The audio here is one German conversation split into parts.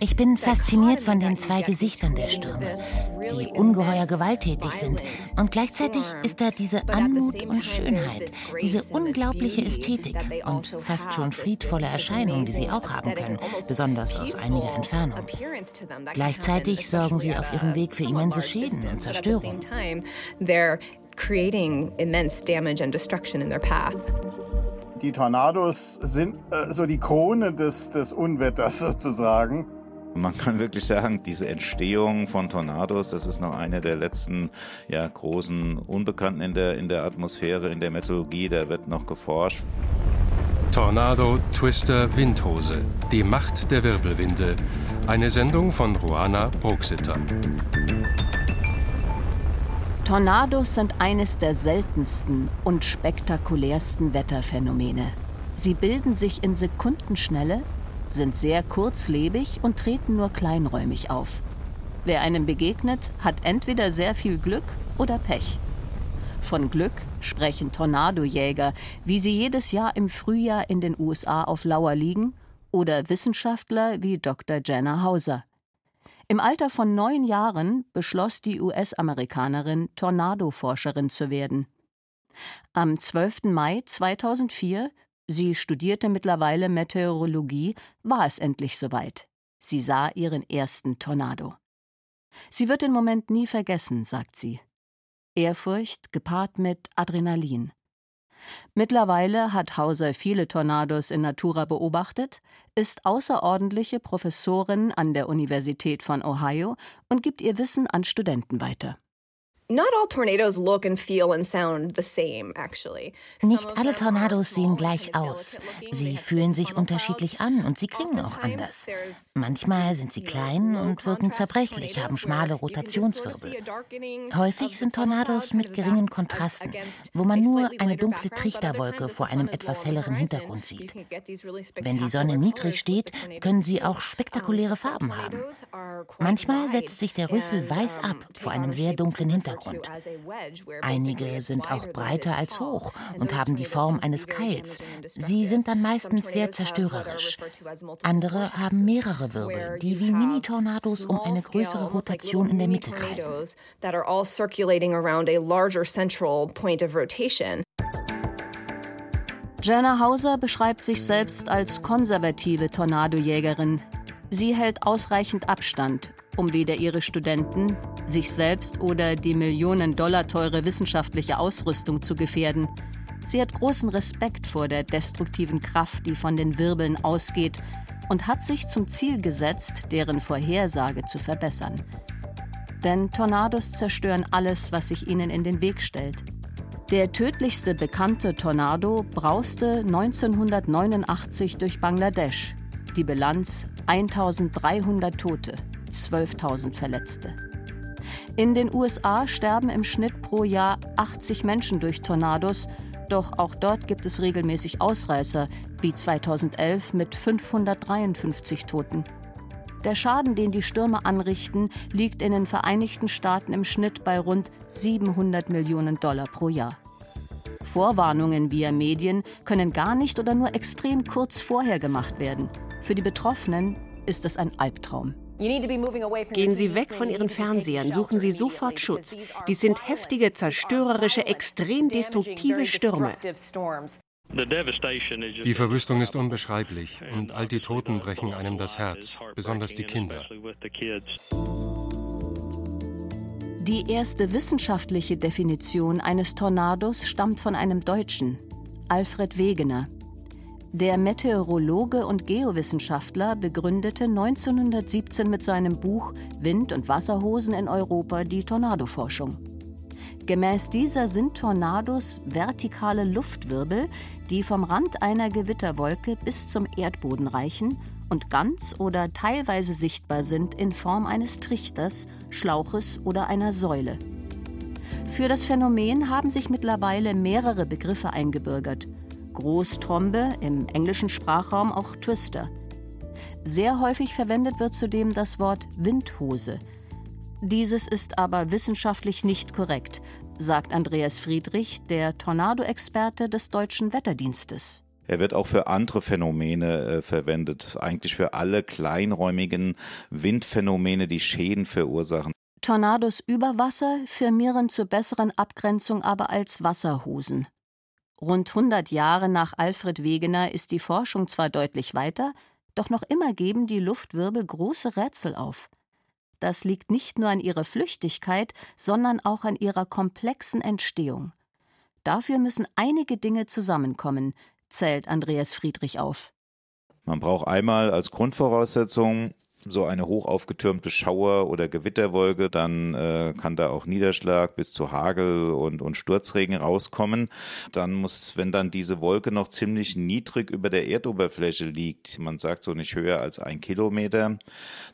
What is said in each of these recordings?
Ich bin fasziniert von den zwei Gesichtern der Stürme, die ungeheuer gewalttätig sind. Und gleichzeitig ist da diese Anmut und Schönheit, diese unglaubliche Ästhetik und fast schon friedvolle Erscheinung, die sie auch haben können, besonders aus einiger Entfernung. Gleichzeitig sorgen sie auf ihrem Weg für immense Schäden und Zerstörung. creating immense damage and destruction in their path. Die Tornados sind äh, so die Krone des, des Unwetters sozusagen. Man kann wirklich sagen, diese Entstehung von Tornados, das ist noch eine der letzten ja, großen Unbekannten in der, in der Atmosphäre, in der Meteorologie, da wird noch geforscht. Tornado, Twister, Windhose. Die Macht der Wirbelwinde. Eine Sendung von Ruana Bruxitter. Tornados sind eines der seltensten und spektakulärsten Wetterphänomene. Sie bilden sich in Sekundenschnelle, sind sehr kurzlebig und treten nur kleinräumig auf. Wer einem begegnet, hat entweder sehr viel Glück oder Pech. Von Glück sprechen Tornadojäger, wie sie jedes Jahr im Frühjahr in den USA auf Lauer liegen, oder Wissenschaftler wie Dr. Jenna Hauser. Im Alter von neun Jahren beschloss die US-Amerikanerin, Tornado-Forscherin zu werden. Am 12. Mai 2004, sie studierte mittlerweile Meteorologie, war es endlich soweit. Sie sah ihren ersten Tornado. Sie wird den Moment nie vergessen, sagt sie. Ehrfurcht gepaart mit Adrenalin. Mittlerweile hat Hauser viele Tornados in Natura beobachtet, ist außerordentliche Professorin an der Universität von Ohio und gibt ihr Wissen an Studenten weiter. Nicht alle Tornados sehen gleich aus. Sie fühlen sich unterschiedlich an und sie klingen auch anders. Manchmal sind sie klein und wirken zerbrechlich, haben schmale Rotationswirbel. Häufig sind Tornados mit geringen Kontrasten, wo man nur eine dunkle Trichterwolke vor einem etwas helleren Hintergrund sieht. Wenn die Sonne niedrig steht, können sie auch spektakuläre Farben haben. Manchmal setzt sich der Rüssel weiß ab vor einem sehr dunklen Hintergrund. Hintergrund. Einige sind auch breiter als hoch und haben die Form eines Keils. Sie sind dann meistens sehr zerstörerisch. Andere haben mehrere Wirbel, die wie Mini-Tornados um eine größere Rotation in der Mitte kreisen. Jana Hauser beschreibt sich selbst als konservative Tornadojägerin. Sie hält ausreichend Abstand, um weder ihre Studenten sich selbst oder die Millionen Dollar teure wissenschaftliche Ausrüstung zu gefährden. Sie hat großen Respekt vor der destruktiven Kraft, die von den Wirbeln ausgeht, und hat sich zum Ziel gesetzt, deren Vorhersage zu verbessern. Denn Tornados zerstören alles, was sich ihnen in den Weg stellt. Der tödlichste bekannte Tornado brauste 1989 durch Bangladesch. Die Bilanz 1300 Tote, 12.000 Verletzte. In den USA sterben im Schnitt pro Jahr 80 Menschen durch Tornados, doch auch dort gibt es regelmäßig Ausreißer, wie 2011 mit 553 Toten. Der Schaden, den die Stürme anrichten, liegt in den Vereinigten Staaten im Schnitt bei rund 700 Millionen Dollar pro Jahr. Vorwarnungen via Medien können gar nicht oder nur extrem kurz vorher gemacht werden. Für die Betroffenen ist es ein Albtraum. Gehen Sie weg von Ihren Fernsehern, suchen Sie sofort Schutz. Dies sind heftige, zerstörerische, extrem destruktive Stürme. Die Verwüstung ist unbeschreiblich und all die Toten brechen einem das Herz, besonders die Kinder. Die erste wissenschaftliche Definition eines Tornados stammt von einem Deutschen, Alfred Wegener, der Meteorologe und Geowissenschaftler begründete 1917 mit seinem Buch Wind- und Wasserhosen in Europa die Tornadoforschung. Gemäß dieser sind Tornados vertikale Luftwirbel, die vom Rand einer Gewitterwolke bis zum Erdboden reichen und ganz oder teilweise sichtbar sind in Form eines Trichters, Schlauches oder einer Säule. Für das Phänomen haben sich mittlerweile mehrere Begriffe eingebürgert Großtrombe, im englischen Sprachraum auch Twister. Sehr häufig verwendet wird zudem das Wort Windhose. Dieses ist aber wissenschaftlich nicht korrekt, sagt Andreas Friedrich, der Tornado-Experte des deutschen Wetterdienstes. Er wird auch für andere Phänomene äh, verwendet, eigentlich für alle kleinräumigen Windphänomene, die Schäden verursachen. Tornados über Wasser firmieren zur besseren Abgrenzung aber als Wasserhosen. Rund 100 Jahre nach Alfred Wegener ist die Forschung zwar deutlich weiter, doch noch immer geben die Luftwirbel große Rätsel auf. Das liegt nicht nur an ihrer Flüchtigkeit, sondern auch an ihrer komplexen Entstehung. Dafür müssen einige Dinge zusammenkommen, zählt Andreas Friedrich auf. Man braucht einmal als Grundvoraussetzung so eine hoch aufgetürmte Schauer- oder Gewitterwolke, dann äh, kann da auch Niederschlag bis zu Hagel und, und Sturzregen rauskommen. Dann muss, wenn dann diese Wolke noch ziemlich niedrig über der Erdoberfläche liegt, man sagt so nicht höher als ein Kilometer,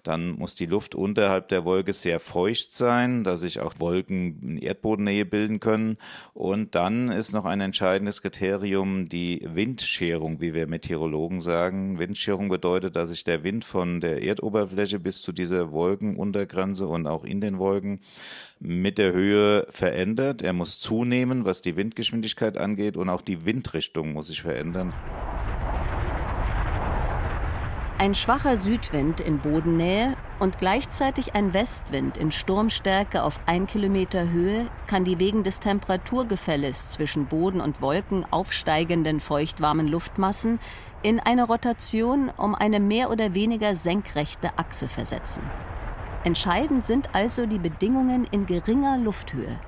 dann muss die Luft unterhalb der Wolke sehr feucht sein, dass sich auch Wolken in Erdbodennähe bilden können. Und dann ist noch ein entscheidendes Kriterium die Windscherung, wie wir Meteorologen sagen. Windscherung bedeutet, dass sich der Wind von der Erdoberfläche Oberfläche bis zu dieser Wolkenuntergrenze und auch in den Wolken mit der Höhe verändert. Er muss zunehmen, was die Windgeschwindigkeit angeht und auch die Windrichtung muss sich verändern. Ein schwacher Südwind in Bodennähe und gleichzeitig ein Westwind in Sturmstärke auf ein Kilometer Höhe kann die wegen des Temperaturgefälles zwischen Boden und Wolken aufsteigenden feuchtwarmen Luftmassen in eine Rotation um eine mehr oder weniger senkrechte Achse versetzen. Entscheidend sind also die Bedingungen in geringer Lufthöhe.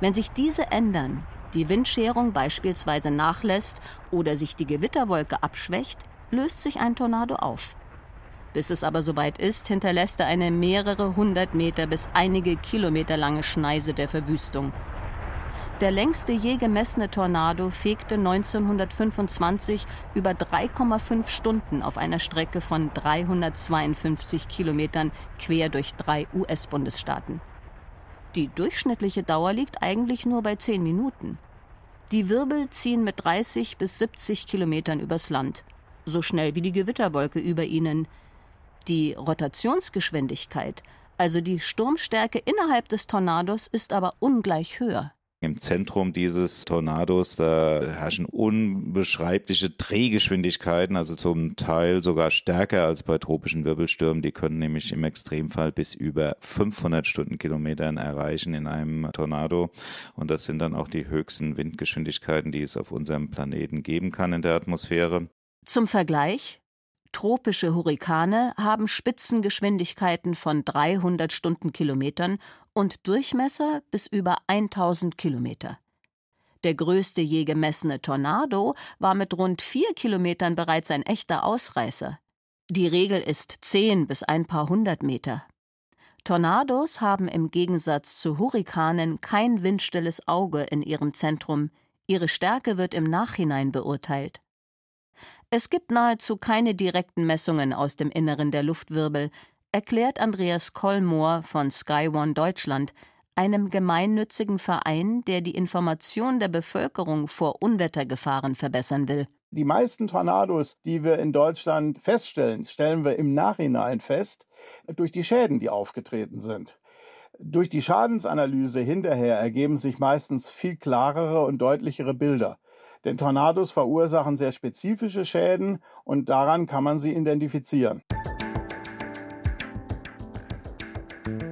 Wenn sich diese ändern, die Windscherung beispielsweise nachlässt oder sich die Gewitterwolke abschwächt, löst sich ein Tornado auf. Bis es aber soweit ist, hinterlässt er eine mehrere hundert Meter bis einige Kilometer lange Schneise der Verwüstung. Der längste je gemessene Tornado fegte 1925 über 3,5 Stunden auf einer Strecke von 352 Kilometern quer durch drei US-Bundesstaaten. Die durchschnittliche Dauer liegt eigentlich nur bei 10 Minuten. Die Wirbel ziehen mit 30 bis 70 Kilometern übers Land so schnell wie die Gewitterwolke über ihnen. Die Rotationsgeschwindigkeit, also die Sturmstärke innerhalb des Tornados, ist aber ungleich höher. Im Zentrum dieses Tornados, da herrschen unbeschreibliche Drehgeschwindigkeiten, also zum Teil sogar stärker als bei tropischen Wirbelstürmen. Die können nämlich im Extremfall bis über 500 Stundenkilometern erreichen in einem Tornado. Und das sind dann auch die höchsten Windgeschwindigkeiten, die es auf unserem Planeten geben kann in der Atmosphäre. Zum Vergleich: Tropische Hurrikane haben Spitzengeschwindigkeiten von 300 Stundenkilometern und Durchmesser bis über 1000 Kilometer. Der größte je gemessene Tornado war mit rund vier Kilometern bereits ein echter Ausreißer. Die Regel ist 10 bis ein paar hundert Meter. Tornados haben im Gegensatz zu Hurrikanen kein windstilles Auge in ihrem Zentrum. Ihre Stärke wird im Nachhinein beurteilt. Es gibt nahezu keine direkten Messungen aus dem Inneren der Luftwirbel, erklärt Andreas Kollmoor von Sky One Deutschland, einem gemeinnützigen Verein, der die Information der Bevölkerung vor Unwettergefahren verbessern will. Die meisten Tornados, die wir in Deutschland feststellen, stellen wir im Nachhinein fest durch die Schäden, die aufgetreten sind. Durch die Schadensanalyse hinterher ergeben sich meistens viel klarere und deutlichere Bilder. Denn Tornados verursachen sehr spezifische Schäden und daran kann man sie identifizieren.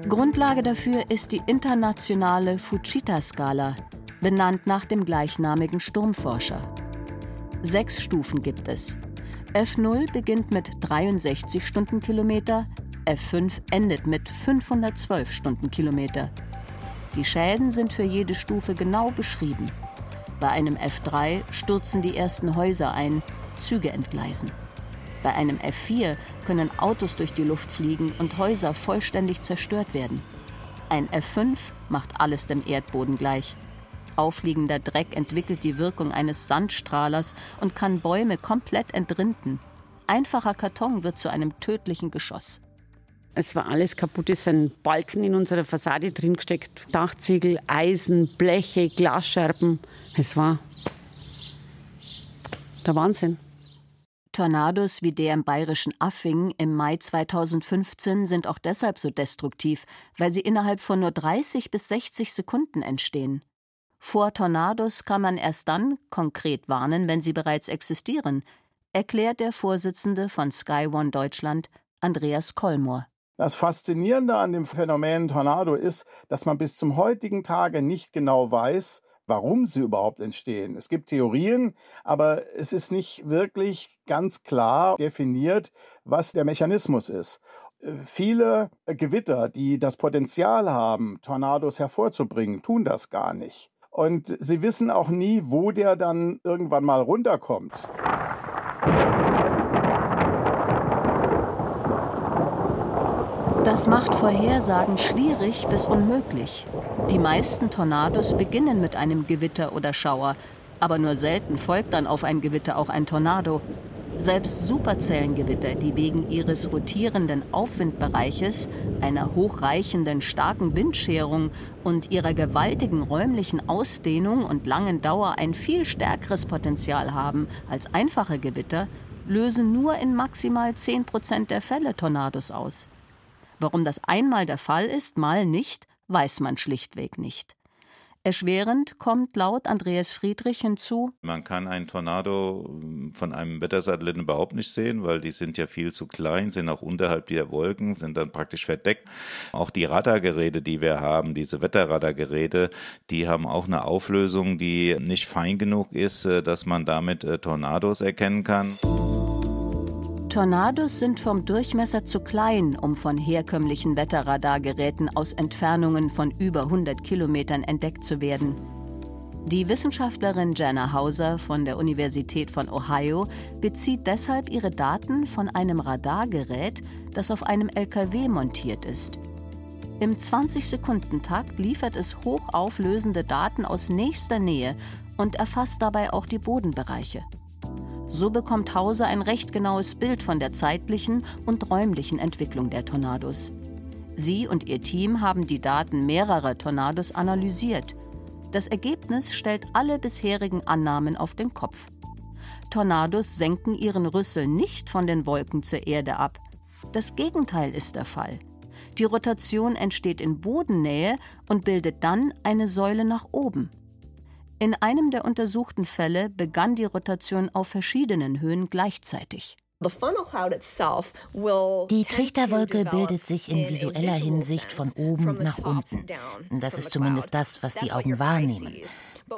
Grundlage dafür ist die internationale Fujita-Skala, benannt nach dem gleichnamigen Sturmforscher. Sechs Stufen gibt es. F0 beginnt mit 63 Stundenkilometer, F5 endet mit 512 Stundenkilometer. Die Schäden sind für jede Stufe genau beschrieben. Bei einem F3 stürzen die ersten Häuser ein, Züge entgleisen. Bei einem F4 können Autos durch die Luft fliegen und Häuser vollständig zerstört werden. Ein F5 macht alles dem Erdboden gleich. Aufliegender Dreck entwickelt die Wirkung eines Sandstrahlers und kann Bäume komplett entrinden. Einfacher Karton wird zu einem tödlichen Geschoss. Es war alles kaputt. Es sind Balken in unserer Fassade drin gesteckt. Dachziegel, Eisen, Bleche, Glasscherben. Es war der Wahnsinn. Tornados wie der im bayerischen Affing im Mai 2015 sind auch deshalb so destruktiv, weil sie innerhalb von nur 30 bis 60 Sekunden entstehen. Vor Tornados kann man erst dann konkret warnen, wenn sie bereits existieren, erklärt der Vorsitzende von Sky One Deutschland, Andreas Kollmoor. Das Faszinierende an dem Phänomen Tornado ist, dass man bis zum heutigen Tage nicht genau weiß, warum sie überhaupt entstehen. Es gibt Theorien, aber es ist nicht wirklich ganz klar definiert, was der Mechanismus ist. Äh, viele Gewitter, die das Potenzial haben, Tornados hervorzubringen, tun das gar nicht. Und sie wissen auch nie, wo der dann irgendwann mal runterkommt. Das macht Vorhersagen schwierig bis unmöglich. Die meisten Tornados beginnen mit einem Gewitter oder Schauer, aber nur selten folgt dann auf ein Gewitter auch ein Tornado. Selbst Superzellengewitter, die wegen ihres rotierenden Aufwindbereiches, einer hochreichenden starken Windscherung und ihrer gewaltigen räumlichen Ausdehnung und langen Dauer ein viel stärkeres Potenzial haben als einfache Gewitter, lösen nur in maximal 10 Prozent der Fälle Tornados aus. Warum das einmal der Fall ist, mal nicht, weiß man schlichtweg nicht. Erschwerend kommt laut Andreas Friedrich hinzu. Man kann einen Tornado hm, von einem Wettersatelliten überhaupt nicht sehen, weil die sind ja viel zu klein, sind auch unterhalb der Wolken, sind dann praktisch verdeckt. Auch die Radargeräte, die wir haben, diese Wetterradargeräte, die haben auch eine Auflösung, die nicht fein genug ist, äh, dass man damit äh, Tornados erkennen kann. Tornados sind vom Durchmesser zu klein, um von herkömmlichen Wetterradargeräten aus Entfernungen von über 100 Kilometern entdeckt zu werden. Die Wissenschaftlerin Jana Hauser von der Universität von Ohio bezieht deshalb ihre Daten von einem Radargerät, das auf einem LKW montiert ist. Im 20-Sekunden-Takt liefert es hochauflösende Daten aus nächster Nähe und erfasst dabei auch die Bodenbereiche. So bekommt Hauser ein recht genaues Bild von der zeitlichen und räumlichen Entwicklung der Tornados. Sie und ihr Team haben die Daten mehrerer Tornados analysiert. Das Ergebnis stellt alle bisherigen Annahmen auf den Kopf. Tornados senken ihren Rüssel nicht von den Wolken zur Erde ab. Das Gegenteil ist der Fall. Die Rotation entsteht in Bodennähe und bildet dann eine Säule nach oben. In einem der untersuchten Fälle begann die Rotation auf verschiedenen Höhen gleichzeitig. Die Trichterwolke bildet sich in visueller Hinsicht von oben nach unten. Das ist zumindest das, was die Augen wahrnehmen.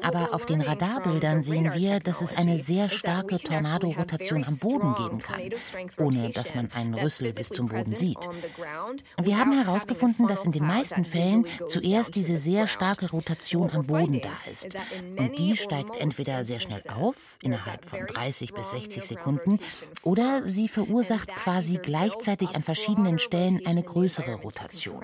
Aber auf den Radarbildern sehen wir, dass es eine sehr starke Tornadorotation am Boden geben kann, ohne dass man einen Rüssel bis zum Boden sieht. Wir haben herausgefunden, dass in den meisten Fällen zuerst diese sehr starke Rotation am Boden da ist. Und die steigt entweder sehr schnell auf, innerhalb von 30 bis 60 Sekunden, oder sie verursacht quasi gleichzeitig an verschiedenen Stellen eine größere Rotation.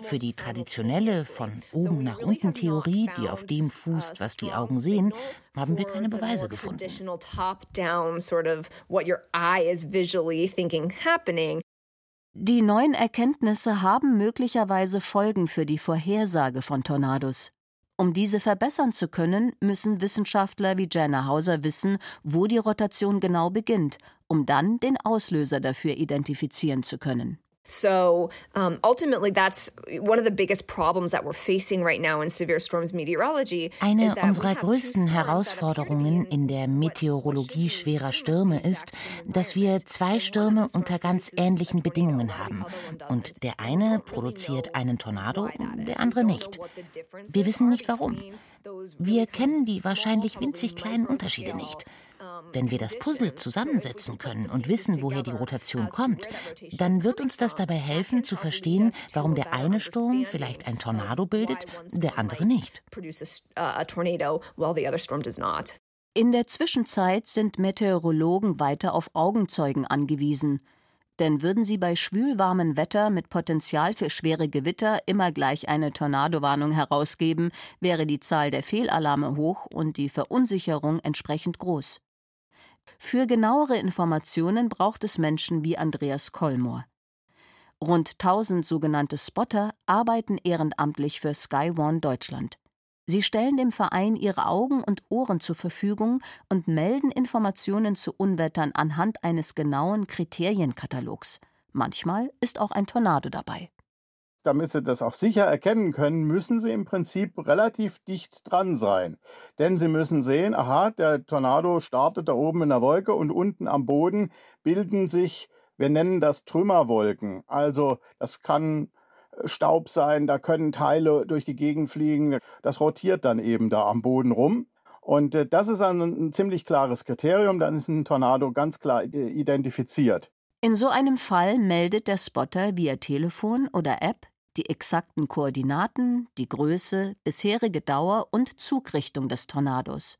Für die traditionelle von oben nach unten Theorie, die auf dem fußt, was die Augen sehen, haben wir keine Beweise gefunden. Die neuen Erkenntnisse haben möglicherweise Folgen für die Vorhersage von Tornados. Um diese verbessern zu können, müssen Wissenschaftler wie Jana Hauser wissen, wo die Rotation genau beginnt, um dann den Auslöser dafür identifizieren zu können. So um, ultimately, that's one of the biggest problems that we're facing right now in severe storms meteorology. Eine unserer größten Herausforderungen in der Meteorologie schwerer Stürme ist, dass wir zwei Stürme unter ganz ähnlichen Bedingungen haben. Und der eine produziert einen Tornado, der andere nicht. Wir wissen nicht warum. Wir kennen die wahrscheinlich winzig kleinen Unterschiede nicht. Wenn wir das Puzzle zusammensetzen können und wissen, woher die Rotation kommt, dann wird uns das dabei helfen zu verstehen, warum der eine Sturm vielleicht ein Tornado bildet, der andere nicht. In der Zwischenzeit sind Meteorologen weiter auf Augenzeugen angewiesen. Denn würden sie bei schwülwarmem Wetter mit Potenzial für schwere Gewitter immer gleich eine Tornadowarnung herausgeben, wäre die Zahl der Fehlalarme hoch und die Verunsicherung entsprechend groß. Für genauere Informationen braucht es Menschen wie Andreas Kollmoor. Rund 1000 sogenannte Spotter arbeiten ehrenamtlich für Sky One Deutschland. Sie stellen dem Verein ihre Augen und Ohren zur Verfügung und melden Informationen zu Unwettern anhand eines genauen Kriterienkatalogs. Manchmal ist auch ein Tornado dabei. Damit Sie das auch sicher erkennen können, müssen Sie im Prinzip relativ dicht dran sein. Denn Sie müssen sehen, aha, der Tornado startet da oben in der Wolke und unten am Boden bilden sich, wir nennen das Trümmerwolken. Also das kann Staub sein, da können Teile durch die Gegend fliegen. Das rotiert dann eben da am Boden rum. Und äh, das ist ein, ziemlich klares Kriterium, dann ist ein Tornado ganz klar äh, identifiziert. In so einem Fall meldet der Spotter via Telefon oder App die exakten Koordinaten, die Größe, bisherige Dauer und Zugrichtung des Tornados.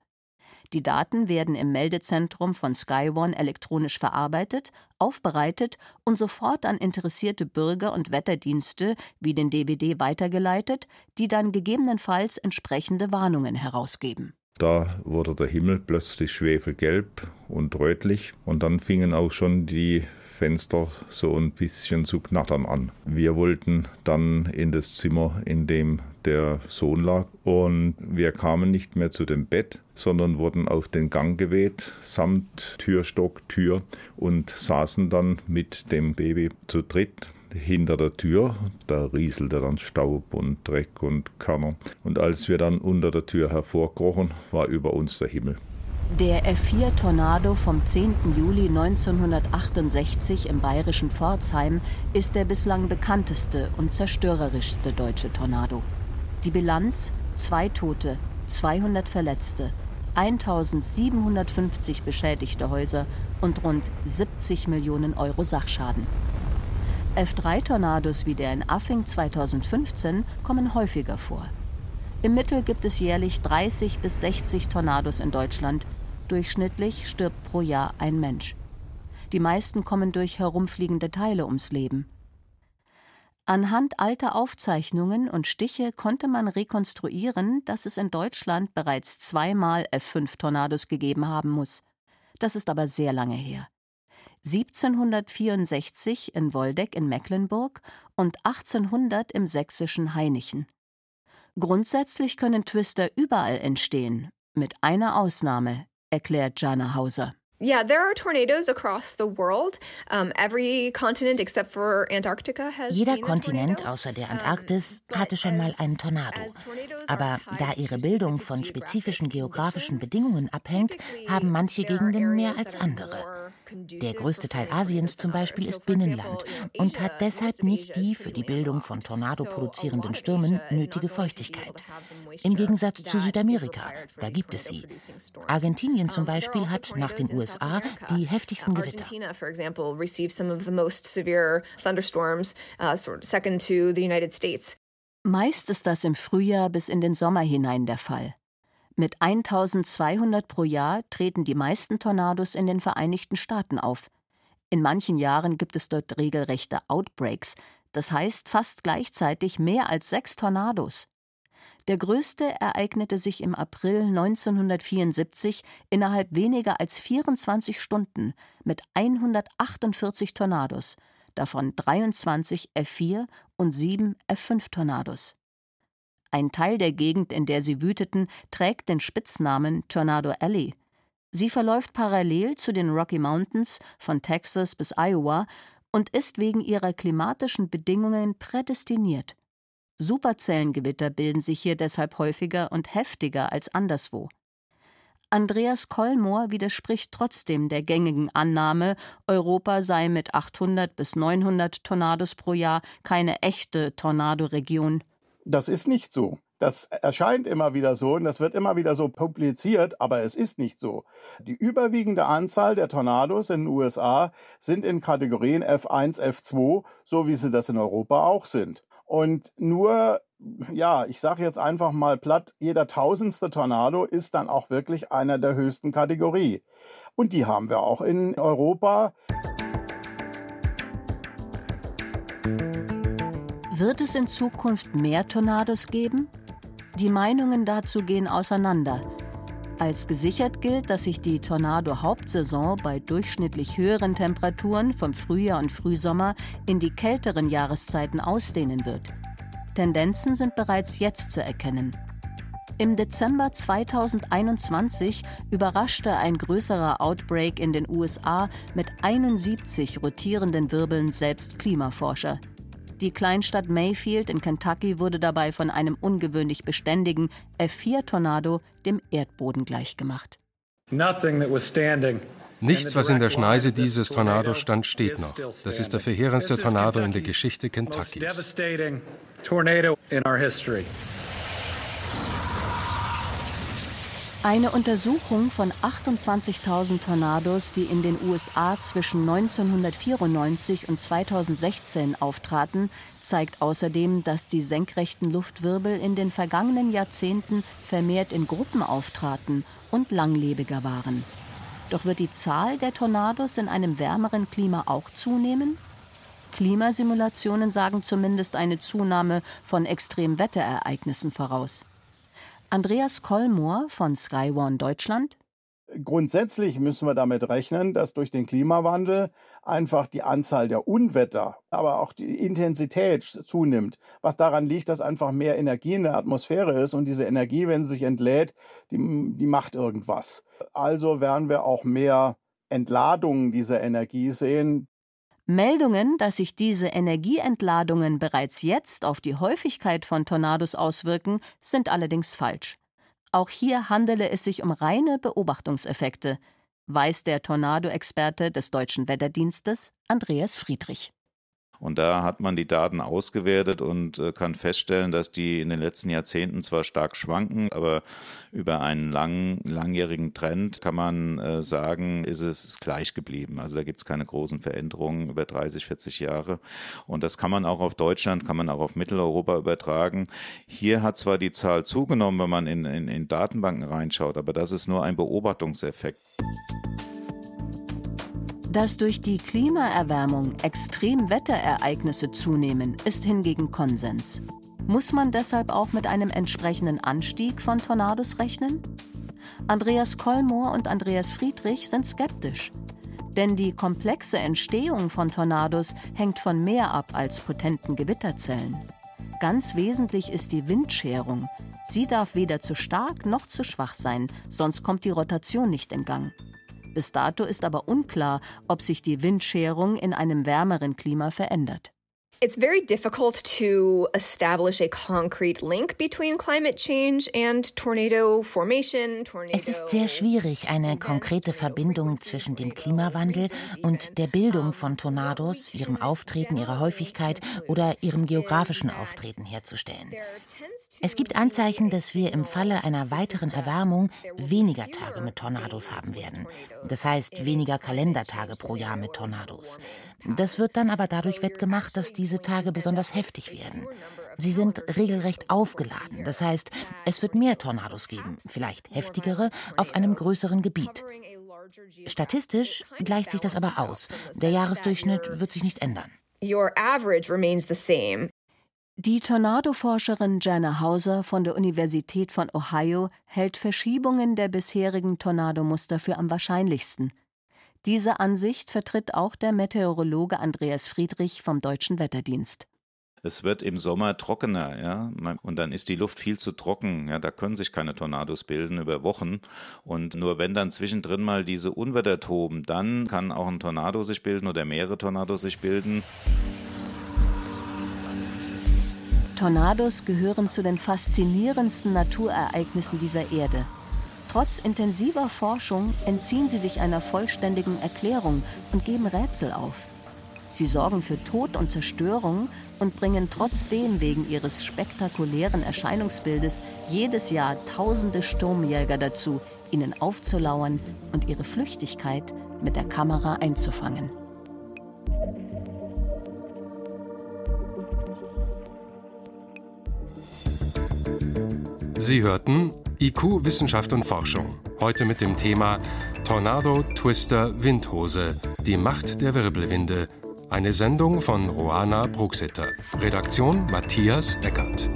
Die Daten werden im Meldezentrum von SkyOne elektronisch verarbeitet, aufbereitet und sofort an interessierte Bürger und Wetterdienste wie den DWD weitergeleitet, die dann gegebenenfalls entsprechende Warnungen herausgeben. Da wurde der Himmel plötzlich schwefelgelb und rötlich und dann fingen auch schon die Fenster so ein bisschen zu knattern an. Wir wollten dann in das Zimmer, in dem der Sohn lag und wir kamen nicht mehr zu dem Bett, sondern wurden auf den Gang geweht, samt Türstock, Tür und saßen dann mit dem Baby zu dritt hinter der Tür. Da rieselte dann Staub und Dreck und Körner. Und als wir dann unter der Tür hervorkrochen, war über uns der Himmel. Der F4-Tornado vom 10. Juli 1968 im bayerischen Pforzheim ist der bislang bekannteste und zerstörerischste deutsche Tornado. Die Bilanz: zwei Tote, 200 Verletzte, 1750 beschädigte Häuser und rund 70 Millionen Euro Sachschaden. F3-Tornados wie der in Affing 2015 kommen häufiger vor. Im Mittel gibt es jährlich 30 bis 60 Tornados in Deutschland, Durchschnittlich stirbt pro Jahr ein Mensch. Die meisten kommen durch herumfliegende Teile ums Leben. Anhand alter Aufzeichnungen und Stiche konnte man rekonstruieren, dass es in Deutschland bereits zweimal F5-Tornados gegeben haben muss. Das ist aber sehr lange her. 1764 in Woldeck in Mecklenburg und 1800 im sächsischen Hainichen. Grundsätzlich können Twister überall entstehen, mit einer Ausnahme, erklärt Jana Hauser. Yeah, there are tornadoes across the world. Um, every continent except for Antarctica has Jeder Kontinent außer der Antarktis hatte schon mal einen Tornado. Aber da ihre Bildung von spezifischen geografischen Bedingungen abhängt, haben manche Gegenden mehr als andere. Der größte Teil Asiens zum Beispiel ist Binnenland und hat deshalb nicht die für die Bildung von Tornado produzierenden Stürmen nötige Feuchtigkeit. Im Gegensatz zu Südamerika, da gibt es sie. Argentinien zum Beispiel hat nach den USA die heftigsten Gewitter. Meist ist das im Frühjahr bis in den Sommer hinein der Fall. Mit 1200 pro Jahr treten die meisten Tornados in den Vereinigten Staaten auf. In manchen Jahren gibt es dort regelrechte Outbreaks, das heißt fast gleichzeitig mehr als sechs Tornados. Der größte ereignete sich im April 1974 innerhalb weniger als 24 Stunden mit 148 Tornados, davon 23 F4 und 7 F5 Tornados. Ein Teil der Gegend, in der sie wüteten, trägt den Spitznamen Tornado Alley. Sie verläuft parallel zu den Rocky Mountains von Texas bis Iowa und ist wegen ihrer klimatischen Bedingungen prädestiniert. Superzellengewitter bilden sich hier deshalb häufiger und heftiger als anderswo. Andreas Kollmoor widerspricht trotzdem der gängigen Annahme, Europa sei mit 800 bis 900 Tornados pro Jahr keine echte Tornadoregion. Das ist nicht so. Das erscheint immer wieder so und das wird immer wieder so publiziert, aber es ist nicht so. Die überwiegende Anzahl der Tornados in den USA sind in Kategorien F1, F2, so wie sie das in Europa auch sind. Und nur, ja, ich sage jetzt einfach mal platt, jeder tausendste Tornado ist dann auch wirklich einer der höchsten Kategorie. Und die haben wir auch in Europa. Wird es in Zukunft mehr Tornados geben? Die Meinungen dazu gehen auseinander. Als gesichert gilt, dass sich die Tornado-Hauptsaison bei durchschnittlich höheren Temperaturen vom Frühjahr und Frühsommer in die kälteren Jahreszeiten ausdehnen wird. Tendenzen sind bereits jetzt zu erkennen. Im Dezember 2021 überraschte ein größerer Outbreak in den USA mit 71 rotierenden Wirbeln selbst Klimaforscher. Die Kleinstadt Mayfield in Kentucky wurde dabei von einem ungewöhnlich beständigen F4-Tornado dem Erdboden gleichgemacht. Nichts, was in der Schneise dieses Tornados stand, steht noch. Das ist der verheerendste Tornado in der Geschichte Kentuckys. Eine Untersuchung von 28.000 Tornados, die in den USA zwischen 1994 und 2016 auftraten, zeigt außerdem, dass die senkrechten Luftwirbel in den vergangenen Jahrzehnten vermehrt in Gruppen auftraten und langlebiger waren. Doch wird die Zahl der Tornados in einem wärmeren Klima auch zunehmen? Klimasimulationen sagen zumindest eine Zunahme von Extremwetterereignissen voraus. Andreas Kollmoor von Sky One Deutschland. Grundsätzlich müssen wir damit rechnen, dass durch den Klimawandel einfach die Anzahl der Unwetter, aber auch die Intensität zunimmt. Was daran liegt, dass einfach mehr Energie in der Atmosphäre ist und diese Energie, wenn sie sich entlädt, die, die macht irgendwas. Also werden wir auch mehr Entladungen dieser Energie sehen, Meldungen, dass sich diese Energieentladungen bereits jetzt auf die Häufigkeit von Tornados auswirken, sind allerdings falsch. Auch hier handele es sich um reine Beobachtungseffekte, weiß der Tornado-Experte des Deutschen Wetterdienstes Andreas Friedrich. Und da hat man die Daten ausgewertet und äh, kann feststellen, dass die in den letzten Jahrzehnten zwar stark schwanken, aber über einen lang, langjährigen Trend kann man äh, sagen, ist es gleich geblieben. Also da gibt es keine großen Veränderungen über 30, 40 Jahre. Und das kann man auch auf Deutschland, kann man auch auf Mitteleuropa übertragen. Hier hat zwar die Zahl zugenommen, wenn man in, in, in Datenbanken reinschaut, aber das ist nur ein Beobachtungseffekt. Dass durch die Klimaerwärmung Extremwetterereignisse zunehmen, ist hingegen Konsens. Muss man deshalb auch mit einem entsprechenden Anstieg von Tornados rechnen? Andreas Kollmoor und Andreas Friedrich sind skeptisch. Denn die komplexe Entstehung von Tornados hängt von mehr ab als potenten Gewitterzellen. Ganz wesentlich ist die Windscherung. Sie darf weder zu stark noch zu schwach sein, sonst kommt die Rotation nicht in Gang. Bis dato ist aber unklar, ob sich die Windscherung in einem wärmeren Klima verändert. It's very difficult to establish a concrete link between climate change and tornado formation. Tornado es ist sehr schwierig, eine konkrete Verbindung zwischen dem Klimawandel und der Bildung von Tornados, ihrem Auftreten, ihrer Häufigkeit oder ihrem geografischen Auftreten herzustellen. Es gibt Anzeichen, dass wir im Falle einer weiteren Erwärmung weniger Tage mit Tornados haben werden. Das heißt weniger Kalendertage pro Jahr mit Tornados. Das wird dann aber dadurch wettgemacht, dass diese Tage besonders heftig werden. Sie sind regelrecht aufgeladen. Das heißt, es wird mehr Tornados geben, vielleicht heftigere, auf einem größeren Gebiet. Statistisch gleicht sich das aber aus. Der Jahresdurchschnitt wird sich nicht ändern. Die Tornadoforscherin Jana Hauser von der Universität von Ohio hält Verschiebungen der bisherigen Tornadomuster für am wahrscheinlichsten. Diese Ansicht vertritt auch der Meteorologe Andreas Friedrich vom Deutschen Wetterdienst. Es wird im Sommer trockener, ja, und dann ist die Luft viel zu trocken, ja, da können sich keine Tornados bilden über Wochen. Und nur wenn dann zwischendrin mal diese Unwetter toben, dann kann auch ein Tornado sich bilden oder mehrere Tornados sich bilden. Tornados gehören zu den faszinierendsten Naturereignissen dieser Erde. Trotz intensiver Forschung entziehen sie sich einer vollständigen Erklärung und geben Rätsel auf. Sie sorgen für Tod und Zerstörung und bringen trotzdem wegen ihres spektakulären Erscheinungsbildes jedes Jahr tausende Sturmjäger dazu, ihnen aufzulauern und ihre Flüchtigkeit mit der Kamera einzufangen. Sie hörten IQ Wissenschaft und Forschung. Heute mit dem Thema Tornado, Twister, Windhose. Die Macht der Wirbelwinde. Eine Sendung von Roana Bruxitter. Redaktion Matthias Eckert.